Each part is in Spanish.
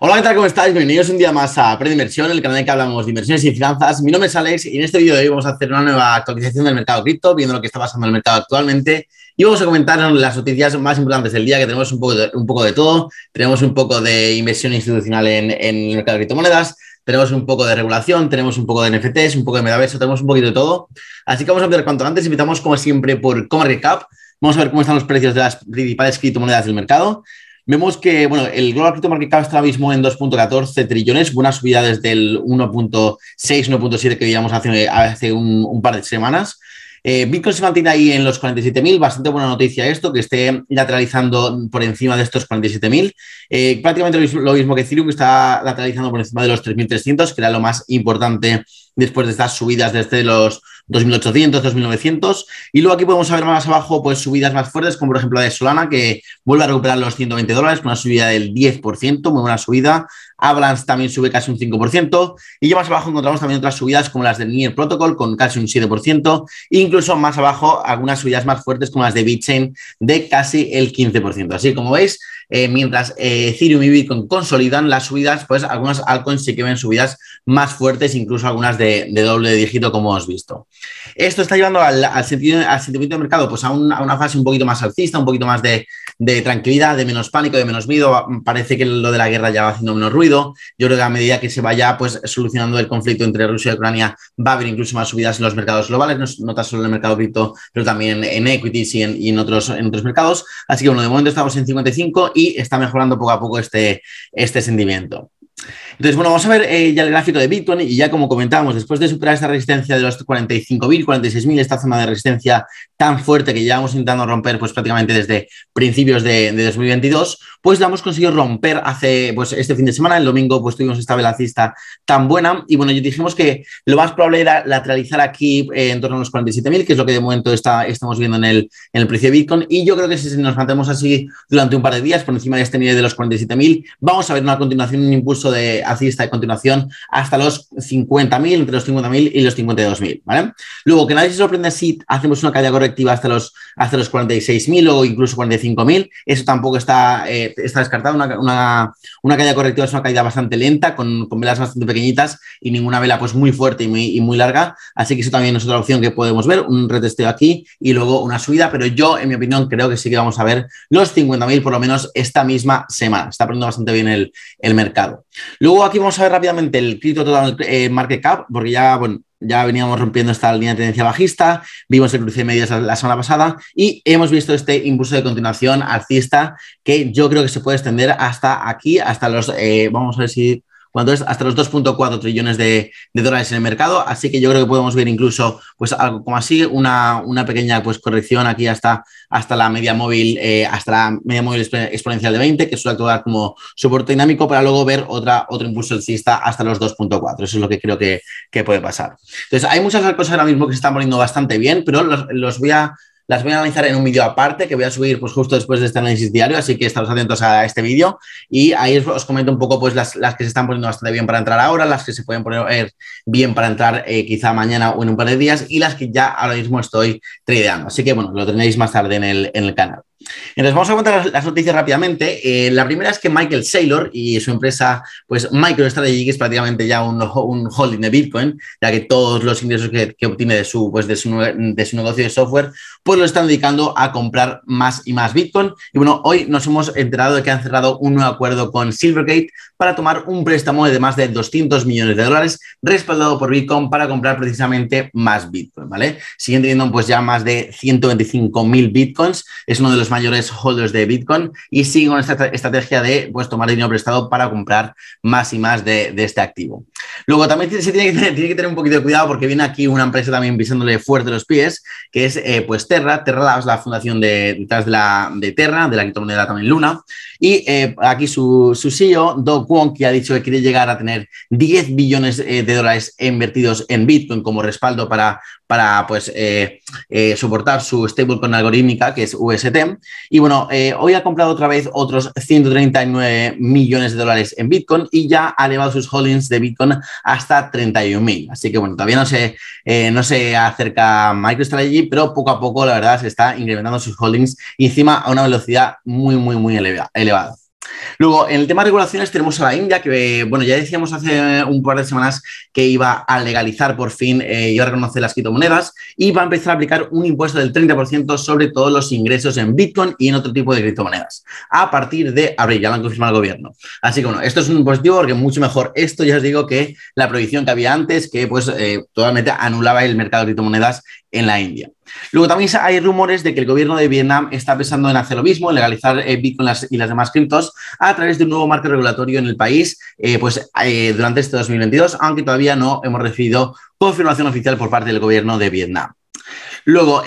Hola, ¿qué tal? ¿Cómo estáis? Bienvenidos un día más a Aprende Inversión, el canal en que hablamos de inversiones y finanzas. Mi nombre es Alex y en este vídeo de hoy vamos a hacer una nueva actualización del mercado cripto, viendo lo que está pasando en el mercado actualmente. Y vamos a comentar las noticias más importantes del día, que tenemos un poco de, un poco de todo. Tenemos un poco de inversión institucional en, en el mercado de criptomonedas, tenemos un poco de regulación, tenemos un poco de NFTs, un poco de metaverso, tenemos un poquito de todo. Así que vamos a empezar cuanto antes. Invitamos, como siempre, por ComarketCap. Vamos a ver cómo están los precios de las principales criptomonedas del mercado. Vemos que bueno, el Global Crypto Market Cap está ahora mismo en 2.14 trillones, buena subida desde el 1.6, 1.7 que veíamos hace, hace un, par de semanas. Eh, Bitcoin se mantiene ahí en los 47.000, bastante buena noticia esto, que esté lateralizando por encima de estos 47.000. Eh, prácticamente lo mismo que Ethereum, que está lateralizando por encima de los 3.300, que era lo más importante después de estas subidas desde los 2.800, 2.900. Y luego aquí podemos ver más abajo pues subidas más fuertes, como por ejemplo la de Solana, que vuelve a recuperar los 120 dólares con una subida del 10%, muy buena subida. Avalanche también sube casi un 5%. Y ya más abajo encontramos también otras subidas como las del Near Protocol con casi un 7%. E incluso más abajo algunas subidas más fuertes como las de BitChain de casi el 15%. Así como veis, eh, mientras eh, Ethereum y Bitcoin consolidan las subidas, pues algunas altcoins sí que ven subidas más fuertes, incluso algunas de, doble dígito, como hemos visto. Esto está llevando al, sentido, al sentimiento de mercado pues a, una fase un poquito más alcista, un poquito más de, tranquilidad, de menos pánico, de menos miedo. Parece que lo de la guerra ya va haciendo menos ruido. Yo creo que a medida que se vaya pues, solucionando el conflicto entre Rusia y Ucrania, va a haber incluso más subidas en los mercados globales, no, tan solo en el mercado cripto, pero también en equities y en, y en, otros, en otros mercados. Así que bueno, de momento estamos en 55 y está mejorando poco a poco este, este sentimiento. Entonces, bueno, vamos a ver eh, ya el gráfico de Bitcoin y ya como comentábamos, después de superar esta resistencia de los 45.000, 46.000, esta zona de resistencia tan fuerte que llevamos intentando romper pues prácticamente desde principios de, 2022, pues la hemos conseguido romper hace pues este fin de semana, el domingo pues tuvimos esta velacista tan buena y bueno, dijimos que lo más probable era lateralizar aquí eh, en torno a los 47.000, que es lo que de momento está, estamos viendo en el, en el precio de Bitcoin. Y yo creo que si nos mantenemos así durante un par de días por encima de este nivel de los 47.000, vamos a ver una continuación, un impulso de alcista de continuación hasta los 50.000, entre los 50.000 y los 52.000, ¿vale? Luego, que nadie se sorprenda si hacemos una caída correctiva hasta los, hasta los 46.000 o incluso 45.000, eso tampoco está, eh, está descartado, una, una, caída correctiva es una caída bastante lenta, con, velas bastante pequeñitas y ninguna vela pues muy fuerte y muy, muy larga, así que eso también es otra opción que podemos ver, un retesteo aquí y luego una subida, pero yo, en mi opinión, creo que sí que vamos a ver los 50.000 por lo menos esta misma semana, está poniendo bastante bien el, el mercado. Luego aquí vamos a ver rápidamente el cripto total eh, market cap, porque ya, bueno, ya veníamos rompiendo esta línea de tendencia bajista, vimos el cruce de medias la, semana pasada y hemos visto este impulso de continuación alcista que yo creo que se puede extender hasta aquí, hasta los, eh, vamos a ver si cuando hasta los 2.4 trillones de, dólares en el mercado. Así que yo creo que podemos ver incluso pues algo como así, una, una pequeña pues, corrección aquí hasta, hasta la media móvil, eh, hasta la media móvil exponencial de 20, que suele actuar como soporte dinámico, para luego ver otra, otro impulso alcista hasta los 2.4. Eso es lo que creo que, que, puede pasar. Entonces, hay muchas cosas ahora mismo que se están poniendo bastante bien, pero los, los voy a las voy a analizar en un vídeo aparte que voy a subir pues, justo después de este análisis diario, así que estaros atentos a este vídeo y ahí os, comento un poco pues, las, las, que se están poniendo bastante bien para entrar ahora, las que se pueden poner bien para entrar eh, quizá mañana o en un par de días y las que ya ahora mismo estoy tradeando. Así que bueno, lo tenéis más tarde en el, en el canal. Entonces, vamos a contar las, noticias rápidamente. Eh, la primera es que Michael Saylor y su empresa, pues MicroStrategy, que es prácticamente ya un, holding de Bitcoin, ya que todos los ingresos que, obtiene de su, pues de, su, de su negocio de software, pues lo están dedicando a comprar más y más Bitcoin. Y bueno, hoy nos hemos enterado de que han cerrado un nuevo acuerdo con Silvergate para tomar un préstamo de más de 200 millones de dólares respaldado por Bitcoin para comprar precisamente más Bitcoin, ¿vale? Siguen teniendo pues ya más de 125 mil Bitcoins. Es uno de los mayores holders de Bitcoin y siguen con esta estrategia de pues, tomar dinero prestado para comprar más y más de, este activo. Luego también se tiene que, tener, un poquito de cuidado porque viene aquí una empresa también pisándole fuerte los pies, que es eh, pues Terra. Terra es la fundación de, detrás de, la, de Terra, de la criptomoneda también Luna. Y eh, aquí su, su CEO, Do Kwon, que ha dicho que quiere llegar a tener 10 billones eh, de dólares invertidos en Bitcoin como respaldo para, para pues, soportar su stablecoin algorítmica, que es UST. Y bueno, hoy ha comprado otra vez otros 139 millones de dólares en Bitcoin y ya ha elevado sus holdings de Bitcoin hasta 31.000. Así que bueno, todavía no se, eh, no se acerca MicroStrategy, pero poco a poco la verdad se está incrementando sus holdings y encima a una velocidad muy, muy, muy elevada. Luego, en el tema de regulaciones tenemos a la India, que, bueno, ya decíamos hace un par de semanas que iba a legalizar por fin, eh, iba a reconocer las criptomonedas y va a empezar a aplicar un impuesto del 30% sobre todos los ingresos en Bitcoin y en otro tipo de criptomonedas. A partir de abril, ya lo han confirmado el gobierno. Así que, bueno, esto es un positivo porque mucho mejor esto, ya os digo, que la prohibición que había antes, que pues eh, totalmente anulaba el mercado de criptomonedas en la India. Luego también hay rumores de que el gobierno de Vietnam está pensando en hacer lo mismo, en legalizar eh, Bitcoin y las demás criptos a través de un nuevo marco regulatorio en el país eh, pues, eh, durante este 2022, aunque todavía no hemos recibido confirmación oficial por parte del gobierno de Vietnam. Luego,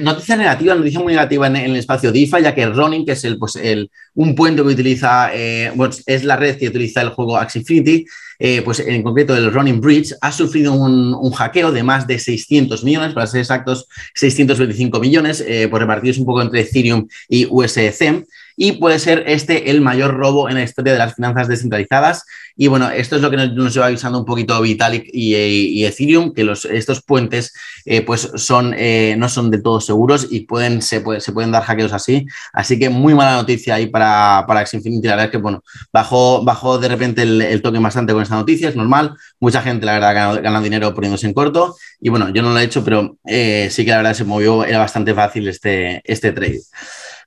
noticia negativa, noticia muy negativa en, el espacio DeFi, ya que Ronin, que es el, pues, el, un puente que utiliza, es la red que utiliza el juego Axie Infinity, eh, pues en concreto el Running Bridge, ha sufrido un, hackeo de más de 600 millones, para ser exactos, 625 millones, eh, pues repartidos un poco entre Ethereum y USDC y puede ser este el mayor robo en la historia de las finanzas descentralizadas. Y bueno, esto es lo que nos, lleva avisando un poquito Vitalik y, Ethereum, que los, estos puentes eh, pues son, eh, no son de todo seguros y pueden, se, se, pueden dar hackeos así. Así que muy mala noticia ahí para, para Xinfinity. La verdad es que bueno, bajó, bajó de repente el, el token bastante con esta noticia, es normal. Mucha gente, la verdad, gana, dinero poniéndose en corto. Y bueno, yo no lo he hecho, pero eh, sí que la verdad se movió, era bastante fácil este, este trade.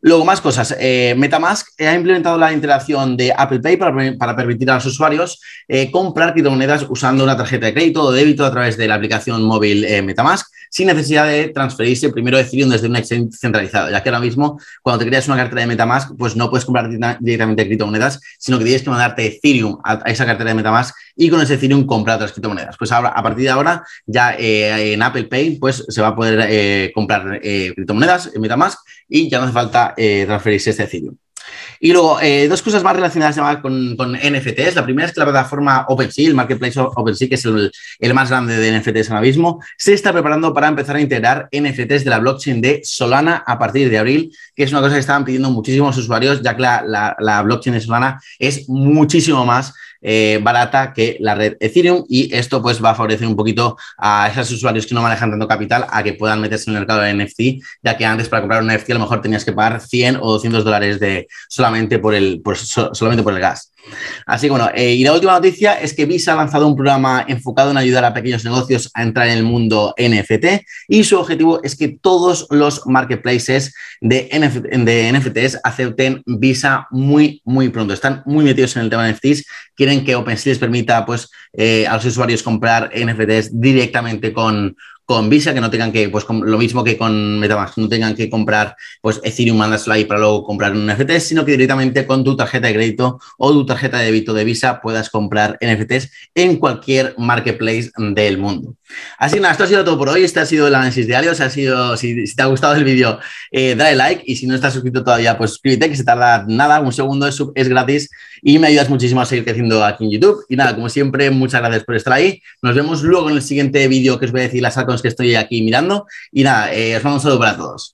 Luego, más cosas. Eh, Metamask ha implementado la interacción de Apple Pay para, permitir a los usuarios eh, comprar criptomonedas usando una tarjeta de crédito o débito a través de la aplicación móvil eh, Metamask sin necesidad de transferirse primero Ethereum desde un exchange centralizado, ya que ahora mismo cuando te creas una cartera de Metamask, pues no puedes comprar directamente criptomonedas, sino que tienes que mandarte Ethereum a, esa cartera de Metamask y con ese Ethereum comprar otras criptomonedas. Pues ahora, a partir de ahora, ya en Apple Pay, pues se va a poder comprar criptomonedas en Metamask y ya no hace falta eh, transferirse este Ethereum. Y luego, eh, dos cosas más relacionadas con, con, NFTs. La primera es que la plataforma OpenSea, el marketplace OpenSea, que es el, más grande de NFTs ahora mismo, se está preparando para empezar a integrar NFTs de la blockchain de Solana a partir de abril, que es una cosa que estaban pidiendo muchísimos usuarios, ya que la, la blockchain de Solana es muchísimo más eh, barata que la red Ethereum y esto pues va a favorecer un poquito a esos usuarios que no manejan tanto capital a que puedan meterse en el mercado de NFT, ya que antes para comprar un NFT a lo mejor tenías que pagar 100 o 200 dólares de, solamente, por el, solamente por el gas. Así que bueno, eh, y la última noticia es que Visa ha lanzado un programa enfocado en ayudar a pequeños negocios a entrar en el mundo NFT y su objetivo es que todos los marketplaces de, de NFTs acepten Visa muy, muy pronto. Están muy metidos en el tema de NFTs, quieren que OpenSea les permita pues, eh, a los usuarios comprar NFTs directamente con, con Visa, que no tengan que, pues lo mismo que con Metamask, no tengan que comprar pues Ethereum, ahí para luego comprar un NFT, sino que directamente con tu tarjeta de crédito o tu tarjeta de débito de Visa puedas comprar NFTs en cualquier marketplace del mundo. Así que nada, esto ha sido todo por hoy. Este ha sido el análisis diario. ha sido, si, te ha gustado el vídeo, eh, dale like y si no estás suscrito todavía, pues suscríbete, que se tarda nada, un segundo, es, es gratis y me ayudas muchísimo a seguir creciendo aquí en YouTube. Y nada, como siempre, muchas gracias por estar ahí. Nos vemos luego en el siguiente vídeo que os voy a decir las que estoy aquí mirando. Y nada, eh, os mando un saludo para todos.